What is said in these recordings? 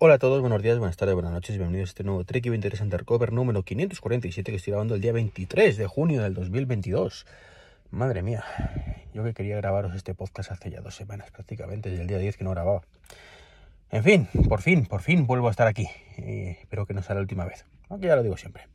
Hola a todos, buenos días, buenas tardes, buenas noches bienvenidos a este nuevo Trek 23 Undercover número 547 que estoy grabando el día 23 de junio del 2022. Madre mía, yo que quería grabaros este podcast hace ya dos semanas prácticamente, desde el día 10 que no grababa. En fin, por fin, por fin vuelvo a estar aquí. Espero que no sea la última vez, aunque ya lo digo siempre.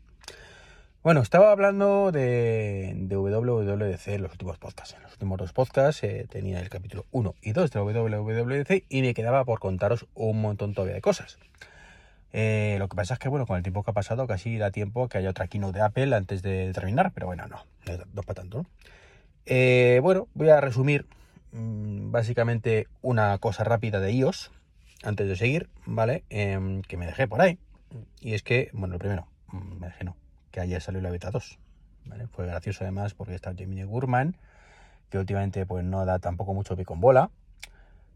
Bueno, estaba hablando de, de WWDC en los últimos podcasts. En los últimos dos podcasts eh, tenía el capítulo 1 y 2 de WWDC y me quedaba por contaros un montón todavía de cosas. Eh, lo que pasa es que, bueno, con el tiempo que ha pasado, casi da tiempo que haya otra keynote de Apple antes de terminar, pero bueno, no, no, para tanto. Eh, bueno, voy a resumir mmm, básicamente una cosa rápida de iOS antes de seguir, ¿vale? Em, que me dejé por ahí. Y es que, bueno, lo primero, mm, me dejé no que ayer salió la beta 2. ¿vale? Fue gracioso además porque está Jamie Gurman, que últimamente pues no da tampoco mucho pico en bola.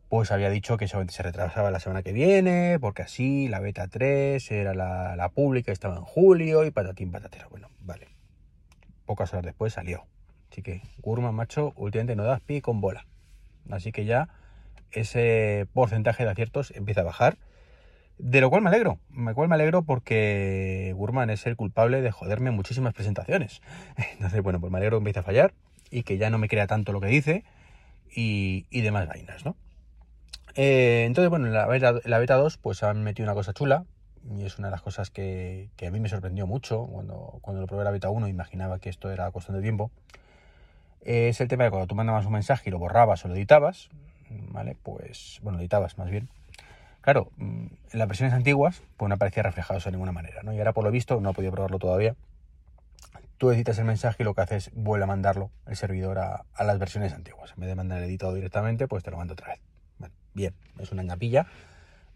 Pues había dicho que se retrasaba la semana que viene, porque así la beta 3 era la, pública, estaba en julio y patatín patatero. Bueno, vale. Pocas horas después salió. Así que Gurman, macho, últimamente no da pico en bola. Así que ya ese porcentaje de aciertos empieza a bajar de lo cual me alegro, me cual me alegro porque Gurman es el culpable de joderme muchísimas presentaciones. Entonces, bueno, pues me alegro que empiece a fallar y que ya no me crea tanto lo que dice y, demás vainas, ¿no? Eh, entonces, bueno, en la beta, la beta 2 pues han metido una cosa chula y es una de las cosas que, a mí me sorprendió mucho cuando, cuando lo probé la beta 1, imaginaba que esto era cuestión de tiempo. es el tema de cuando tú mandabas un mensaje y lo borrabas o lo editabas, ¿vale? Pues, bueno, lo editabas más bien Claro, mm, en las versiones antiguas pues no aparecía reflejado de ninguna manera, ¿no? Y ahora por lo visto, no he podido probarlo todavía, tú editas el mensaje y lo que haces vuelve a mandarlo el servidor a, las versiones antiguas. En vez de mandar el editado directamente, pues te lo mando otra vez. bien, es una ñapilla,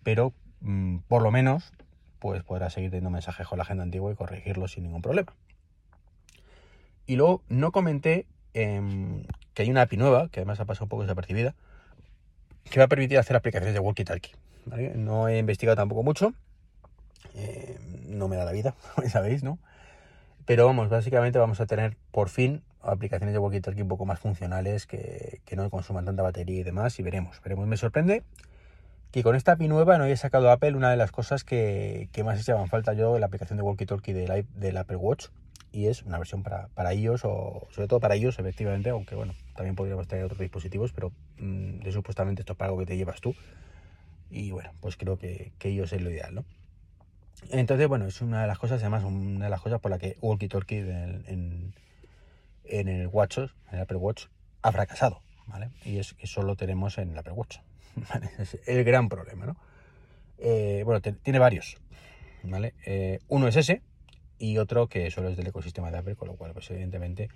pero mm, por lo menos pues podrás seguir teniendo mensajes con la agenda antigua y corregirlo sin ningún problema. Y luego no comenté em, que hay una API nueva, que además ha pasado un poco desapercibida, que va a permitir hacer aplicaciones de walkie-talkie. No he investigado tampoco mucho. Eh, no me da la vida, sabéis, ¿no? Pero vamos, básicamente vamos a tener por fin aplicaciones de walkie-talkie un poco más funcionales que, no consuman tanta batería y demás. Y veremos, veremos. Me sorprende que con esta API nueva no haya sacado Apple una de las cosas que, más echaban falta yo en la aplicación de walkie-talkie del, del, Apple Watch. Y es una versión para, para iOS o sobre todo para iOS, efectivamente, aunque bueno, también podríamos tener otros dispositivos, pero mm, de supuestamente esto es algo que te llevas tú. Y bueno, pues creo que, que ellos es lo ideal, ¿no? Entonces, bueno, es una de las cosas, además, una de las cosas por la que Walkie Talkie en, en, el Watch, en el Apple Watch, ha fracasado, ¿vale? Y es que solo tenemos en el Apple Watch, ¿vale? Es el gran problema, ¿no? Eh, bueno, tiene varios, ¿vale? Eh, uno es ese y otro que solo es del ecosistema de Apple, con lo cual, pues evidentemente,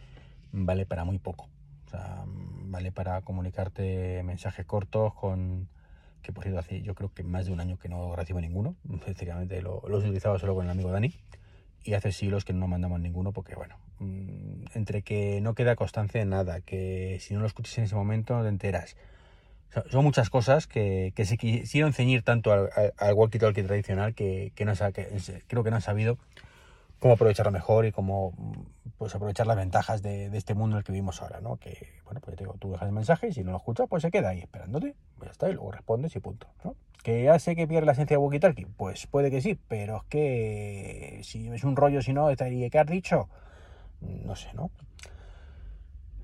vale para muy poco. O sea, vale para comunicarte mensajes cortos con que por cierto hace yo creo que más de un año que no recibo ninguno, efectivamente lo, los utilizaba solo con el amigo Dani. Y hace siglos que no mandamos ninguno porque bueno, mm, entre que no queda constancia de nada, que si no lo escuchas en ese momento no te enteras. son muchas cosas que, que, se quisieron ceñir tanto al, al walkie-talkie tradicional que, que, no, que creo que no han sabido cómo aprovecharlo mejor y cómo pues aprovechar las ventajas de, este mundo en el que vivimos ahora, ¿no? Que, bueno, pues te digo, tú dejas el mensaje y si no lo escuchas, pues se queda ahí esperándote, ya está, y luego respondes y punto, ¿no? Que ya sé que pierde la esencia de walkie pues puede que sí, pero es que si es un rollo, si no, estaría ¿qué has dicho? No sé, ¿no?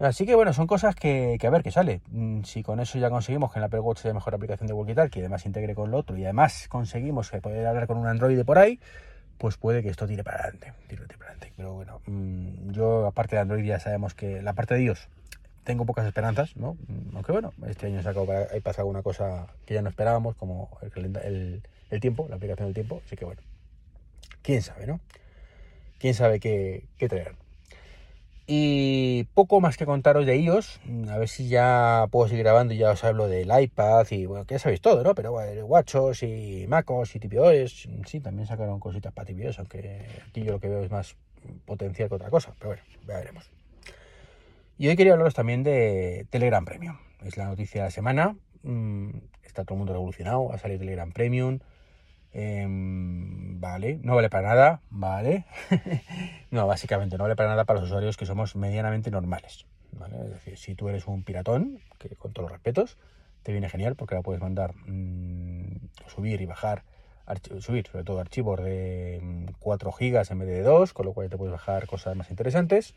Así que bueno, son cosas que, a ver qué sale. Mm, si con eso ya conseguimos que en la Apple Watch sea mejor aplicación de walkie talkie además integre con lo otro y además conseguimos que poder hablar con un Android de por ahí, pues puede que esto tire para adelante, tire para adelante. Pero bueno, mm, yo aparte de Android ya sabemos que la parte de Dios tengo pocas esperanzas, ¿no? Mm, aunque bueno, este año sacado hay pasado una cosa que ya no esperábamos, como el, el, tiempo, la aplicación del tiempo, así que bueno, quién sabe, ¿no? Quién sabe qué, qué traer. Y poco más que contaros de iOS, a ver si ya puedo seguir grabando y ya os hablo del iPad y bueno, que ya sabéis todo, ¿no? Pero bueno, WatchOS y MacOS y TPOS, sí, también sacaron cositas para TPOS, aunque aquí yo lo que veo es más potencial que otra cosa, pero bueno, ya veremos. Y hoy quería hablaros también de Telegram Premium, es la noticia de la semana, mm, está todo el mundo revolucionado, ha salido Telegram Premium, Em, vale, no vale para nada, vale. no, básicamente no vale para nada para los usuarios que somos medianamente normales. ¿vale? Es decir, si tú eres un piratón, que con todos los respetos, te viene genial porque ahora puedes mandar, mm, subir y bajar subir sobre todo archivos de 4 mm, gigas en vez de 2, con lo cual te puedes bajar cosas más interesantes.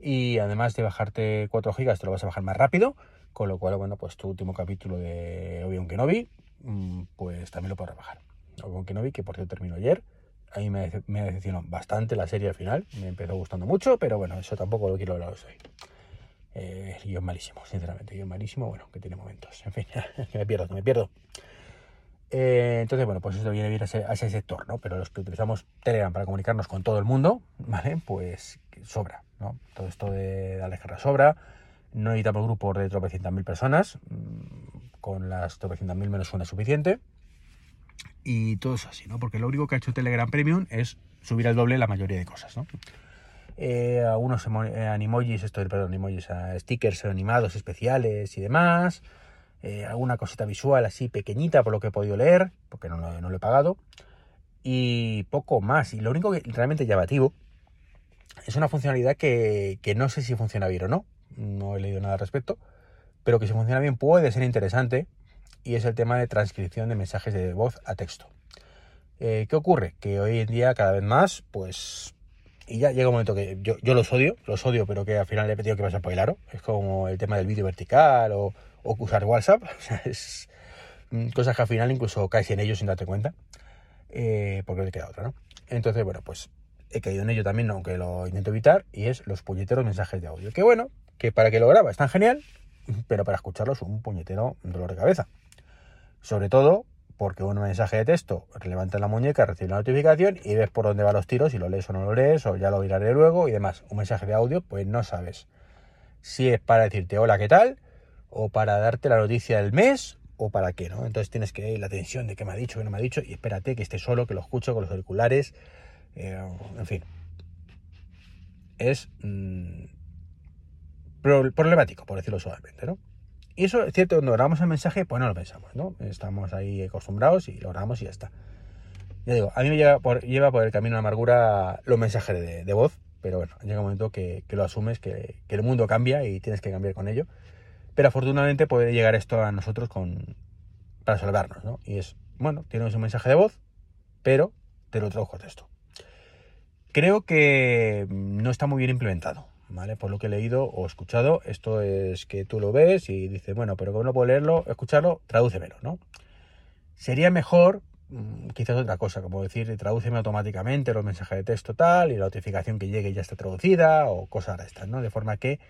Y además de bajarte 4 gigas, te lo vas a bajar más rápido, con lo cual, bueno, pues tu último capítulo de Obi-Wan Kenobi, mm, pues también lo puedes bajar. Obi-Wan Kenobi, que por cierto terminó ayer, a mí me, me decepcionó bastante la serie al final, me empezó gustando mucho, pero bueno, eso tampoco lo quiero hablar hoy. Eh, guion malísimo, sinceramente, guion malísimo, bueno, que tiene momentos, en fin, que me pierdo, que me pierdo. Eh, entonces, bueno, pues esto viene bien a ese, sector, ¿no? Pero los que utilizamos Telegram para comunicarnos con todo el mundo, ¿vale? Pues sobra, ¿no? Todo esto de descarga sobra. No necesitamos grupos de tropecientas mil personas. Mm, con las tropecientas mil menos una suficiente. Y todo eso así, ¿no? Porque lo único que ha hecho Telegram Premium es subir al doble la mayoría de cosas, ¿no? Eh, algunos eh, animojis, esto, perdón, animojis, stickers animados especiales y demás. Eh, alguna cosita visual así pequeñita por lo que he podido leer, porque no, lo he pagado, y poco más. Y lo único que realmente llamativo es una funcionalidad que, no sé si funciona bien o no, no he leído nada al respecto, pero que si funciona bien puede ser interesante, y es el tema de transcripción de mensajes de voz a texto. Eh, ¿Qué ocurre? Que hoy en día cada vez más, pues y ya llega un momento que yo, los odio, los odio, pero que al final le he pedido que pasar por el aro. Es como el tema del vídeo vertical o, usar WhatsApp. O sea, es mm, cosas que al final incluso caes en ellos sin darte cuenta. Eh, porque le queda otra, ¿no? Entonces, bueno, pues he caído en ello también, aunque lo intento evitar, y es los puñeteros mensajes de audio. Que bueno, que para que lo graba tan genial, pero para escucharlo es un puñetero dolor de cabeza. Sobre todo porque un mensaje de texto levanta la muñeca, recibe una notificación y ves por dónde van los tiros, si lo lees o no lo lees, o ya lo miraré luego y demás. Un mensaje de audio, pues no sabes si es para decirte hola, ¿qué tal? O para darte la noticia del mes, o para qué, ¿no? Entonces tienes que ir la atención de qué me ha dicho, qué no me ha dicho, y espérate que esté solo, que lo escucho con los auriculares, eh, en fin. Es mm, problemático, por decirlo suavemente, ¿no? Y eso es cierto, cuando grabamos el mensaje, pues no lo pensamos, ¿no? Estamos ahí acostumbrados y lo grabamos y ya está. Ya digo, a mí me lleva por, lleva por el camino de amargura los mensajes de, voz, pero bueno, llega un momento que, lo asumes, que, el mundo cambia y tienes que cambiar con ello. Pero afortunadamente puede llegar esto a nosotros con, para salvarnos, ¿no? Y es, bueno, tienes un mensaje de voz, pero te lo traduzco a texto. Creo que no está muy bien implementado. ¿Vale? Por lo que he leído o escuchado, esto es que tú lo ves y dices, bueno, pero como no puedo leerlo, escucharlo, tradúcemelo, ¿no? Sería mejor, mm, quizás otra cosa, como decir, tradúceme automáticamente los mensajes de texto tal y la notificación que llegue ya está traducida o cosas de estas. De forma que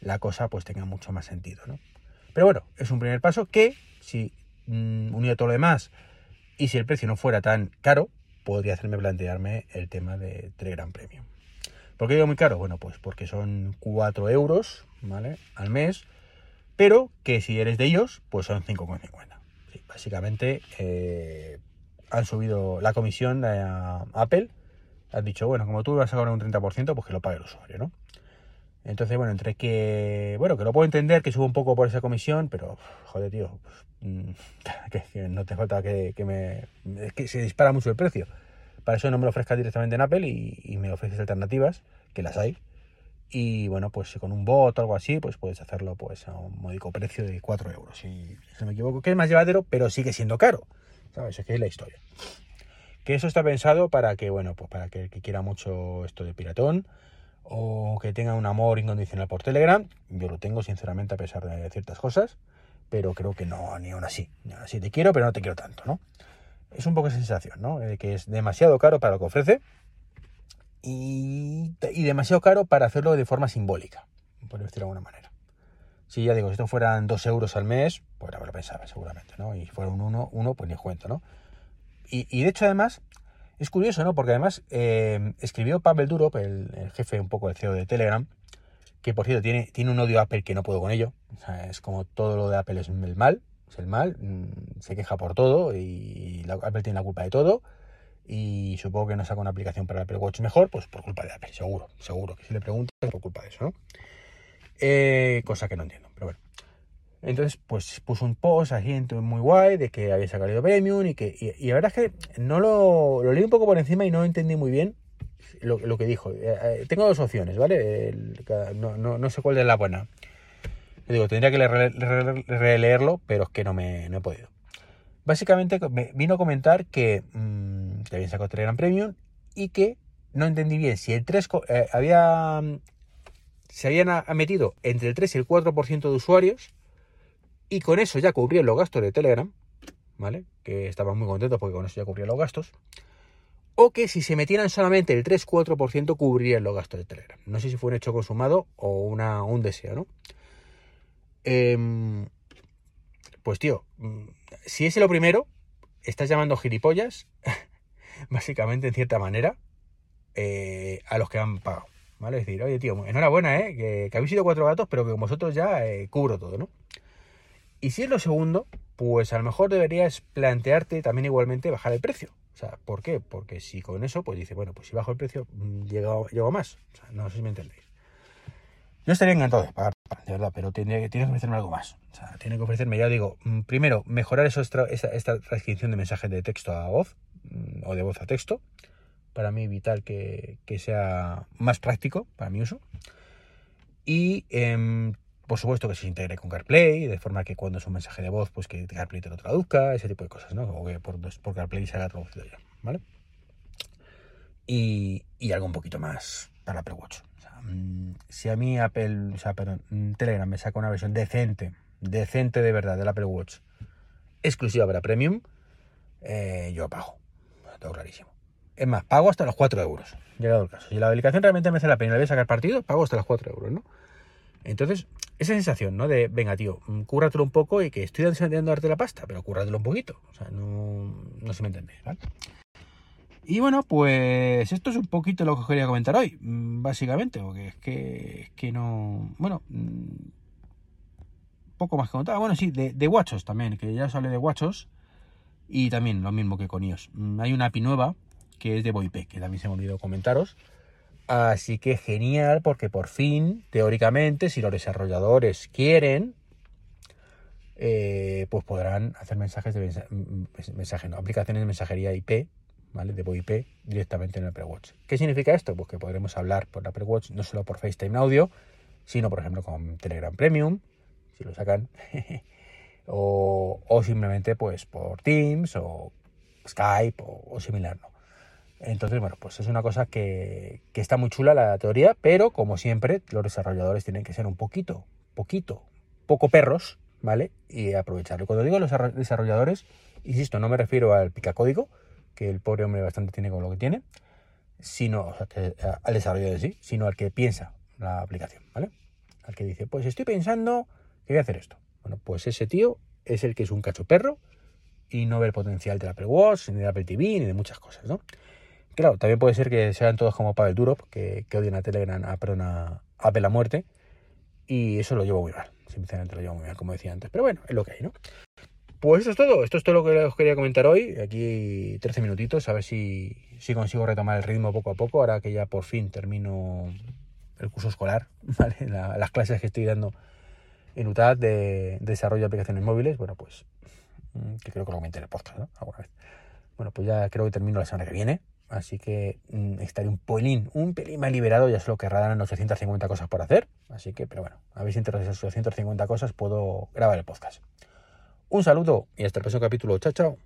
la cosa pues tenga mucho más sentido, ¿no? Pero bueno, es un primer paso que, si mmm, unido a todo lo demás y si el precio no fuera tan caro, podría hacerme plantearme el tema de Telegram Premium. ¿Por qué digo muy caro? Bueno, pues porque son 4 euros, ¿vale? Al mes, pero que si eres de ellos, pues son 5,50. básicamente eh, han subido la comisión a Apple, han dicho, bueno, como tú vas a cobrar un 30%, pues que lo pague el usuario, ¿no? Entonces, bueno, entre que, bueno, que lo puedo entender, que suba un poco por esa comisión, pero, joder, tío, que, no te falta que, que me... Es que se dispara mucho el precio. Para eso no me lo ofrezcas directamente en Apple y, me ofreces alternativas, que las hay. Y bueno, pues con un bot o algo así, pues puedes hacerlo pues a un módico precio de 4 euros. Si, si no me equivoco, que es más llevadero, pero sigue siendo caro. ¿Sabes? Es que es la historia. Que eso está pensado para que, bueno, pues para que el que quiera mucho esto de piratón o que tenga un amor incondicional por Telegram, yo lo tengo sinceramente a pesar de ciertas cosas, pero creo que no, ni aún así. Ni aún así te quiero, pero no te quiero tanto, ¿no? Es un poco esa sensación, ¿no? De que es demasiado caro para lo que ofrece y, demasiado caro para hacerlo de forma simbólica, por decirlo de alguna manera. Si ya digo, si esto fueran dos euros al mes, pues ahora me lo pensaba seguramente, ¿no? Y fuera un uno, uno pues ni cuento, ¿no? Y, de hecho, además, es curioso, ¿no? Porque además eh, escribió Pavel Durov, el, jefe un poco del CEO de Telegram, que por cierto tiene, tiene un odio a Apple que no puedo con ello. O sea, es como todo lo de Apple es el mal, es el mal, mm, se queja por todo y Apple tiene la culpa de todo. Y supongo que no saca una aplicación para Apple Watch mejor, pues por culpa de Apple, seguro, seguro. Que si le preguntan, por culpa de eso, ¿no? Eh, cosa que no entiendo, pero bueno. Entonces, pues puso un post así muy guay de que había sacado Premium y que. Y, la verdad es que no lo, lo leí un poco por encima y no entendí muy bien lo, que dijo. Eh, eh, tengo dos opciones, ¿vale? no, no, no sé cuál es la buena digo, tendría que releerlo, pero es que no me he podido. básicamente vino a comentar que, mmm, habían sacado Telegram Premium y que no entendí bien si el 3 eh, había se habían metido entre el 3 y el 4% de usuarios y con eso ya cubrían los gastos de Telegram, ¿vale? Que estaban muy contentos porque con eso ya cubrían los gastos. O que si se metieran solamente el 3-4% cubrirían los gastos de Telegram. No sé si fue un hecho consumado o un deseo, ¿no? Em, pues tío, mm, si es lo primero, estás llamando gilipollas, básicamente en cierta manera, eh, a los que han pagado. ¿Vale? Es decir, oye tío, enhorabuena, ¿eh? Que, habéis sido cuatro gatos, pero que con vosotros ya eh, cubro todo, ¿no? Y si es lo segundo, pues a lo mejor deberías plantearte también igualmente bajar el precio. O sea, ¿por qué? Porque si con eso, pues dice, bueno, pues si bajo el precio, mm, llego, más. O sea, no sé si me entendéis. Yo estaría encantado de pagar, de verdad, pero tiene, que ofrecerme algo más. Tiene que ofrecerme, ya digo, mm, primero, mejorar eso, esta, transcripción de mensajes de texto a voz mm, o de voz a texto. Para mí vital que, sea más práctico para mi uso. Y eh, por supuesto que se integre con CarPlay, de forma que cuando es un mensaje de voz, pues que CarPlay te lo traduzca, ese tipo de cosas, ¿no? O que por, CarPlay se haga traducido ya, ¿vale? Y, y, algo un poquito más para Apple Watch. Mm, si a mí Apple, o sea, perdón, mm, Telegram me saca una versión decente, decente de verdad del Apple Watch, exclusiva para Premium, eh, yo pago. Todo clarísimo. Es más, pago hasta los 4 euros, llegado el caso. Si la aplicación realmente me hace la pena y voy a sacar partido, pago hasta los 4 euros, ¿no? Entonces, esa sensación, ¿no? De, venga, tío, mm, cúrratelo un poco y que estoy intentando darte la pasta, pero cúrratelo un poquito. O sea, no, no se me entiende, ¿vale? Y bueno, pues esto es un poquito lo que os quería comentar hoy, mm, básicamente, porque es que, es que no... Bueno, mm, poco más que contar. Bueno, sí, de, de Watchos también, que ya os hablé de Watchos. Y también lo mismo que con iOS. Hay una API nueva que es de VoIP, que también se me olvidó comentaros Así que genial, porque por fin, teóricamente, si los desarrolladores quieren, eh, pues podrán hacer mensajes de mensaje, no, aplicaciones de mensajería IP, ¿vale? De VoIP directamente en el Apple Watch. ¿Qué significa esto? Pues que podremos hablar por Apple Watch no solo por FaceTime Audio, sino por ejemplo con Telegram Premium, si lo sacan, o, simplemente pues por Teams o Skype o, o similar. Entonces, bueno, pues es una cosa que, está muy chula la teoría, pero como siempre, los desarrolladores tienen que ser un poquito, poquito, poco perros, ¿vale? Y aprovecharlo. Cuando digo los desarrolladores, insisto, no me refiero al picacódigo, que el pobre hombre bastante tiene con lo que tiene, sino al desarrollador en sí, sino al que piensa la aplicación, ¿vale? Al que dice, pues estoy pensando que voy a hacer esto. Bueno, pues ese tío es el que es un cacho perro y no ve el potencial de Apple Watch, ni de Apple TV, ni de muchas cosas, ¿no? Claro, también puede ser que sean todos como Pavel Durov, que, que odian a Telegram, a, perdón, a Apple a muerte. Y eso lo llevo muy mal. Sinceramente lo llevo muy mal, como decía antes. Pero bueno, es lo que hay, ¿no? Pues eso es todo. Esto es todo lo que os quería comentar hoy. Aquí 13 minutitos. A ver si, si consigo retomar el ritmo poco a poco. Ahora que ya por fin termino el curso escolar, ¿vale? las clases que estoy dando en UTAD de, desarrollo de aplicaciones móviles. Bueno, pues mm, que creo que lo comenté en el podcast, ¿no? Alguna vez. Bueno, pues ya creo que termino la semana que viene. Así que mm, estaré un pelín, un pelín más liberado, ya solo querrán 850 cosas por hacer. Así que, pero bueno, a ver si entre esas 850 cosas puedo grabar el podcast. Un saludo y hasta el próximo capítulo. Chao, chao.